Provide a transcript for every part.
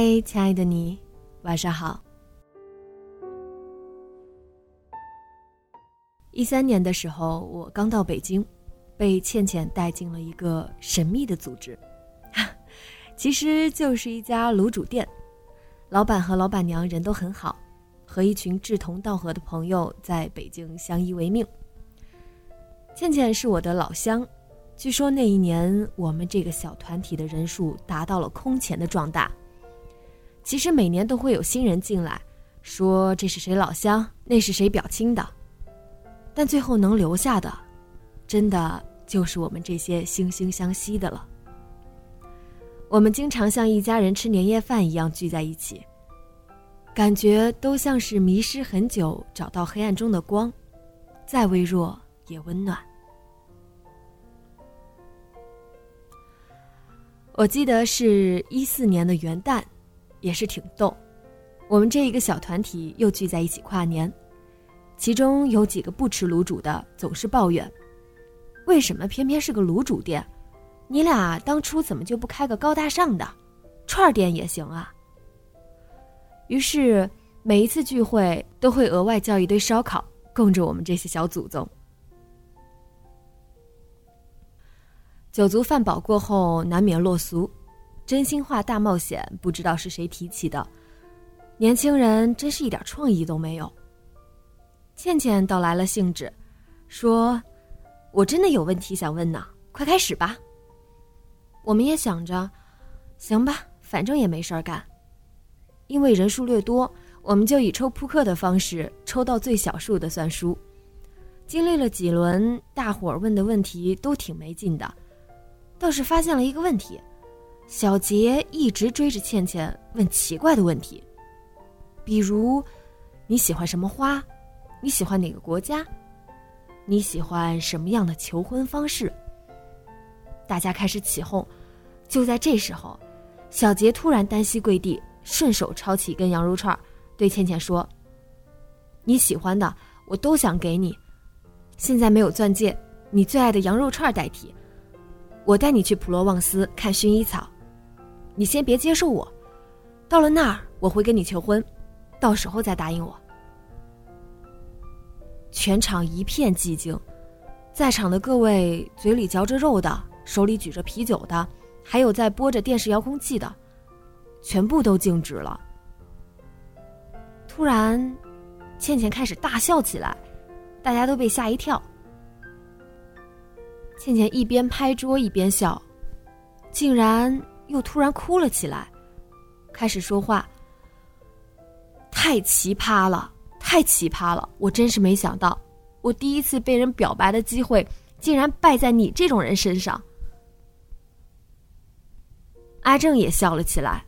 嗨，亲爱的你，晚上好。一三年的时候，我刚到北京，被倩倩带进了一个神秘的组织，其实就是一家卤煮店。老板和老板娘人都很好，和一群志同道合的朋友在北京相依为命。倩倩是我的老乡，据说那一年我们这个小团体的人数达到了空前的壮大。其实每年都会有新人进来，说这是谁老乡，那是谁表亲的，但最后能留下的，真的就是我们这些惺惺相惜的了。我们经常像一家人吃年夜饭一样聚在一起，感觉都像是迷失很久找到黑暗中的光，再微弱也温暖。我记得是一四年的元旦。也是挺逗，我们这一个小团体又聚在一起跨年，其中有几个不吃卤煮的，总是抱怨：为什么偏偏是个卤煮店？你俩当初怎么就不开个高大上的串店也行啊？于是每一次聚会都会额外叫一堆烧烤供着我们这些小祖宗。酒足饭饱过后，难免落俗。真心话大冒险，不知道是谁提起的。年轻人真是一点创意都没有。倩倩倒来了兴致，说：“我真的有问题想问呢，快开始吧。”我们也想着，行吧，反正也没事儿干。因为人数略多，我们就以抽扑克的方式，抽到最小数的算输。经历了几轮，大伙儿问的问题都挺没劲的，倒是发现了一个问题。小杰一直追着倩倩问奇怪的问题，比如你喜欢什么花？你喜欢哪个国家？你喜欢什么样的求婚方式？大家开始起哄。就在这时候，小杰突然单膝跪地，顺手抄起一根羊肉串，对倩倩说：“你喜欢的我都想给你，现在没有钻戒，你最爱的羊肉串代替。我带你去普罗旺斯看薰衣草。”你先别接受我，到了那儿我会跟你求婚，到时候再答应我。全场一片寂静，在场的各位嘴里嚼着肉的，手里举着啤酒的，还有在拨着电视遥控器的，全部都静止了。突然，倩倩开始大笑起来，大家都被吓一跳。倩倩一边拍桌一边笑，竟然。又突然哭了起来，开始说话。太奇葩了，太奇葩了！我真是没想到，我第一次被人表白的机会，竟然败在你这种人身上。阿正也笑了起来，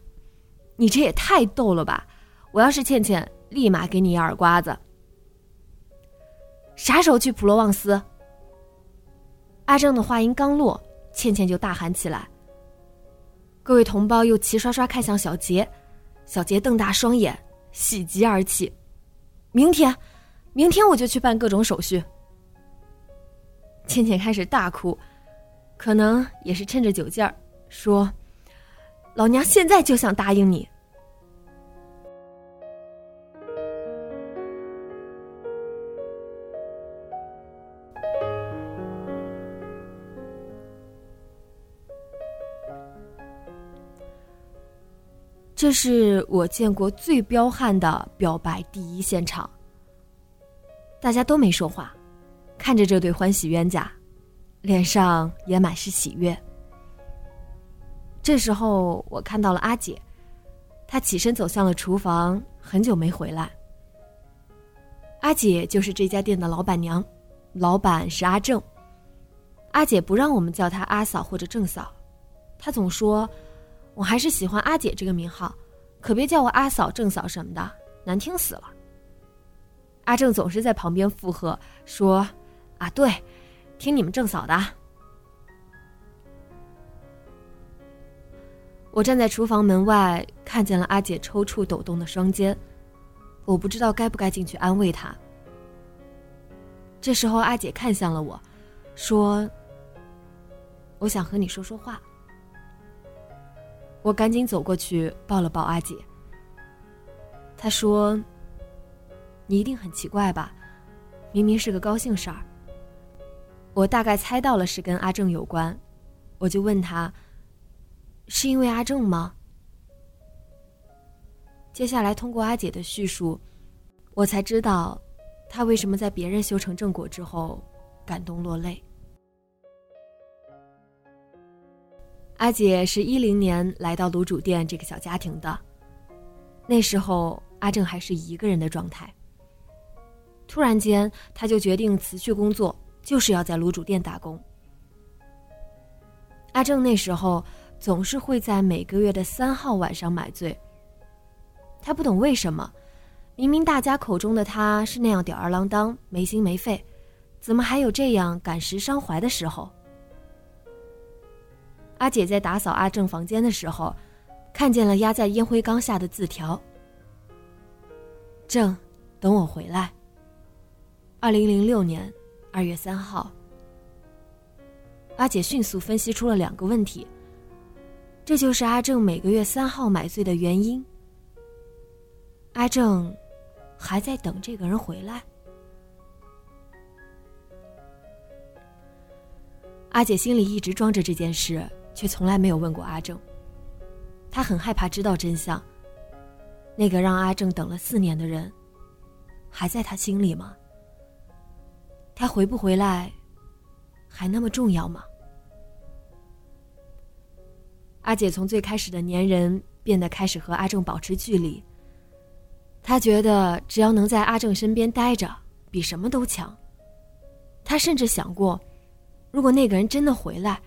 你这也太逗了吧！我要是倩倩，立马给你一耳刮子。啥时候去普罗旺斯？阿正的话音刚落，倩倩就大喊起来。各位同胞又齐刷刷看向小杰，小杰瞪大双眼，喜极而泣。明天，明天我就去办各种手续。倩倩开始大哭，可能也是趁着酒劲儿，说：“老娘现在就想答应你。”这是我见过最彪悍的表白第一现场。大家都没说话，看着这对欢喜冤家，脸上也满是喜悦。这时候，我看到了阿姐，她起身走向了厨房，很久没回来。阿姐就是这家店的老板娘，老板是阿正。阿姐不让我们叫她阿嫂或者郑嫂，她总说：“我还是喜欢阿姐这个名号，可别叫我阿嫂、郑嫂什么的，难听死了。”阿正总是在旁边附和说：“啊，对，听你们郑嫂的。”我站在厨房门外，看见了阿姐抽搐抖动的双肩，我不知道该不该进去安慰她。这时候，阿姐看向了我，说：“我想和你说说话。”我赶紧走过去抱了抱阿姐。她说：“你一定很奇怪吧？明明是个高兴事儿。”我大概猜到了是跟阿正有关，我就问他。是因为阿正吗？接下来通过阿姐的叙述，我才知道，他为什么在别人修成正果之后，感动落泪。阿姐是一零年来到卤煮店这个小家庭的，那时候阿正还是一个人的状态。突然间，他就决定辞去工作，就是要在卤煮店打工。阿正那时候。总是会在每个月的三号晚上买醉。他不懂为什么，明明大家口中的他是那样吊儿郎当、没心没肺，怎么还有这样感时伤怀的时候？阿姐在打扫阿正房间的时候，看见了压在烟灰缸下的字条：“正，等我回来。”二零零六年二月三号。阿姐迅速分析出了两个问题。这就是阿正每个月三号买醉的原因。阿正还在等这个人回来。阿姐心里一直装着这件事，却从来没有问过阿正。他很害怕知道真相。那个让阿正等了四年的人，还在他心里吗？他回不回来，还那么重要吗？阿姐从最开始的粘人变得开始和阿正保持距离。她觉得只要能在阿正身边待着，比什么都强。她甚至想过，如果那个人真的回来，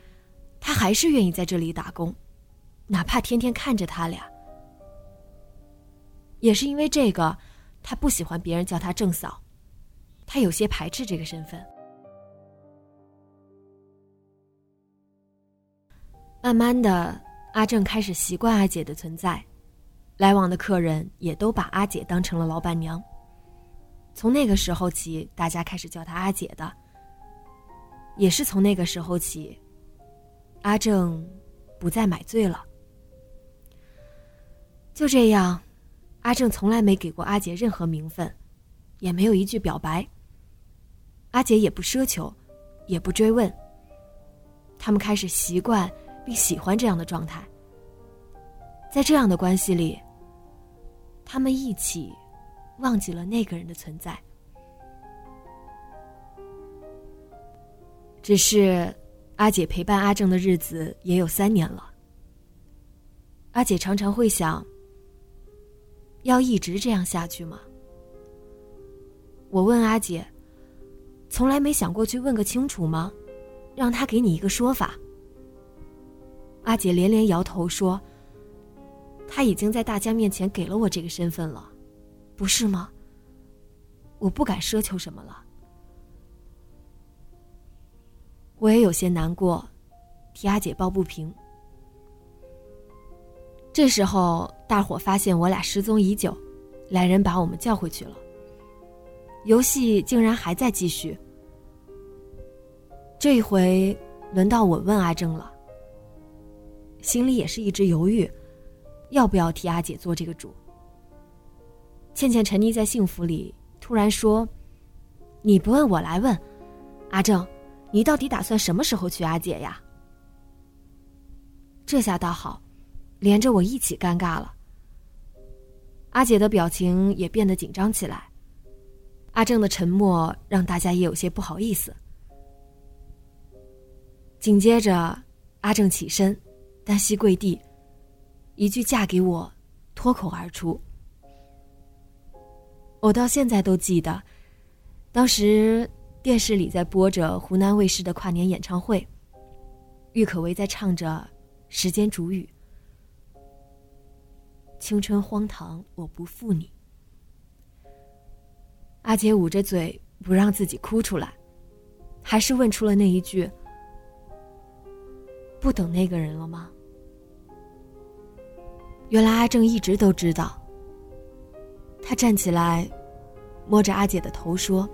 他还是愿意在这里打工，哪怕天天看着他俩。也是因为这个，他不喜欢别人叫他郑嫂，他有些排斥这个身份。慢慢的，阿正开始习惯阿姐的存在，来往的客人也都把阿姐当成了老板娘。从那个时候起，大家开始叫她阿姐的。也是从那个时候起，阿正不再买醉了。就这样，阿正从来没给过阿杰任何名分，也没有一句表白。阿杰也不奢求，也不追问。他们开始习惯。并喜欢这样的状态，在这样的关系里，他们一起忘记了那个人的存在。只是阿姐陪伴阿正的日子也有三年了。阿姐常常会想：要一直这样下去吗？我问阿姐：从来没想过去问个清楚吗？让他给你一个说法。阿姐连连摇头说：“他已经在大家面前给了我这个身份了，不是吗？我不敢奢求什么了。”我也有些难过，替阿姐抱不平。这时候，大伙发现我俩失踪已久，来人把我们叫回去了。游戏竟然还在继续。这一回，轮到我问阿正了。心里也是一直犹豫，要不要替阿姐做这个主。倩倩沉溺在幸福里，突然说：“你不问我来问，阿正，你到底打算什么时候娶阿姐呀？”这下倒好，连着我一起尴尬了。阿姐的表情也变得紧张起来。阿正的沉默让大家也有些不好意思。紧接着，阿正起身，单膝跪地，一句“嫁给我”脱口而出。我到现在都记得，当时电视里在播着湖南卫视的跨年演唱会，郁可唯在唱着《时间煮雨》，青春荒唐，我不负你。阿杰捂着嘴不让自己哭出来，还是问出了那一句：“不等那个人了吗？”原来阿正一直都知道。他站起来，摸着阿姐的头说：“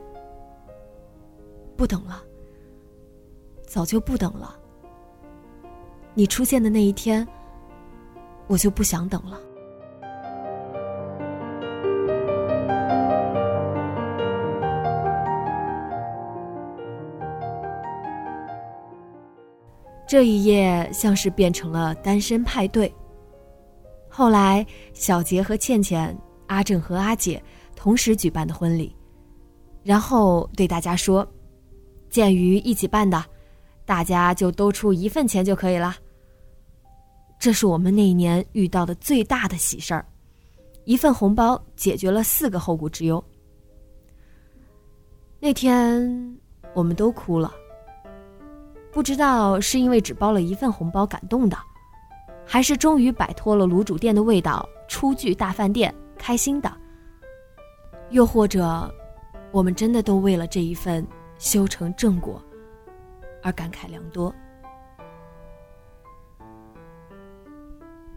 不等了，早就不等了。你出现的那一天，我就不想等了。”这一夜像是变成了单身派对。后来，小杰和倩倩、阿正和阿姐同时举办的婚礼，然后对大家说：“鉴于一起办的，大家就都出一份钱就可以了。”这是我们那一年遇到的最大的喜事儿，一份红包解决了四个后顾之忧。那天，我们都哭了。不知道是因为只包了一份红包感动的，还是终于摆脱了卤煮店的味道，初具大饭店开心的，又或者，我们真的都为了这一份修成正果而感慨良多。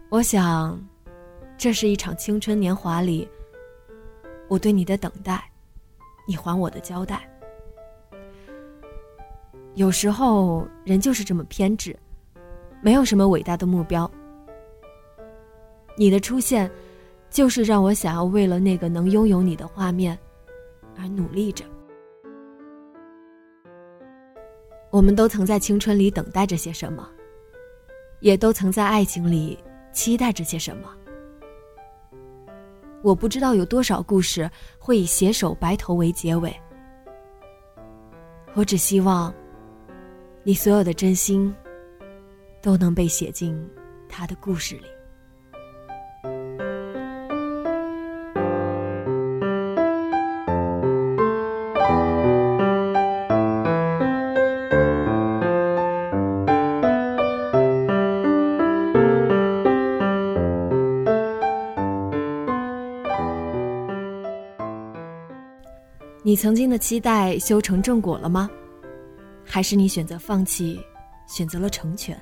我想，这是一场青春年华里，我对你的等待，你还我的交代。有时候人就是这么偏执，没有什么伟大的目标。你的出现，就是让我想要为了那个能拥有你的画面，而努力着。我们都曾在青春里等待着些什么，也都曾在爱情里期待着些什么。我不知道有多少故事会以携手白头为结尾，我只希望。你所有的真心，都能被写进他的故事里。你曾经的期待修成正果了吗？还是你选择放弃，选择了成全。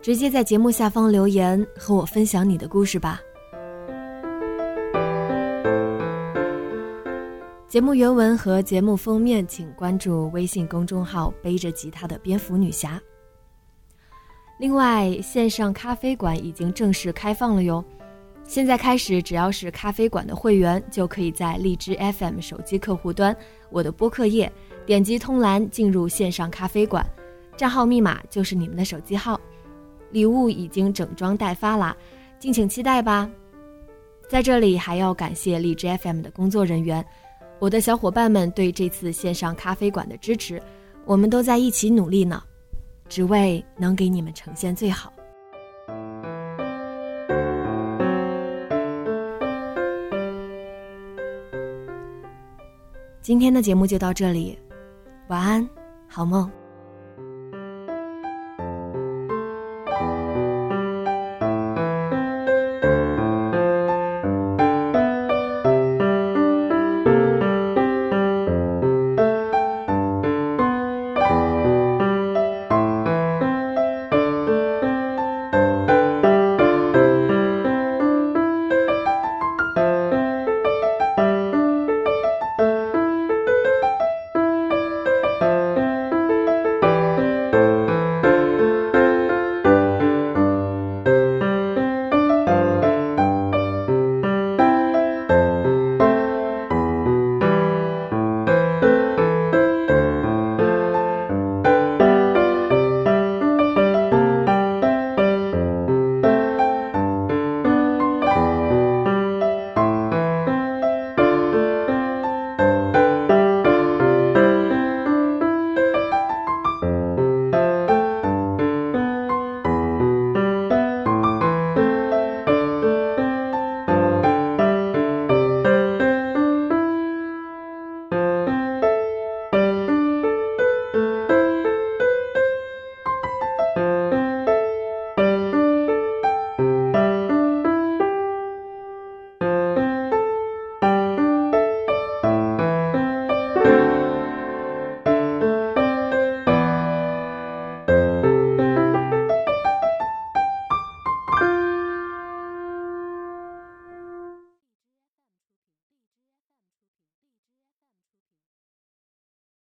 直接在节目下方留言和我分享你的故事吧。节目原文和节目封面，请关注微信公众号“背着吉他的蝙蝠女侠”。另外，线上咖啡馆已经正式开放了哟！现在开始，只要是咖啡馆的会员，就可以在荔枝 FM 手机客户端、我的播客页。点击通栏进入线上咖啡馆，账号密码就是你们的手机号，礼物已经整装待发啦，敬请期待吧。在这里还要感谢荔枝 FM 的工作人员，我的小伙伴们对这次线上咖啡馆的支持，我们都在一起努力呢，只为能给你们呈现最好。今天的节目就到这里。晚安，好梦。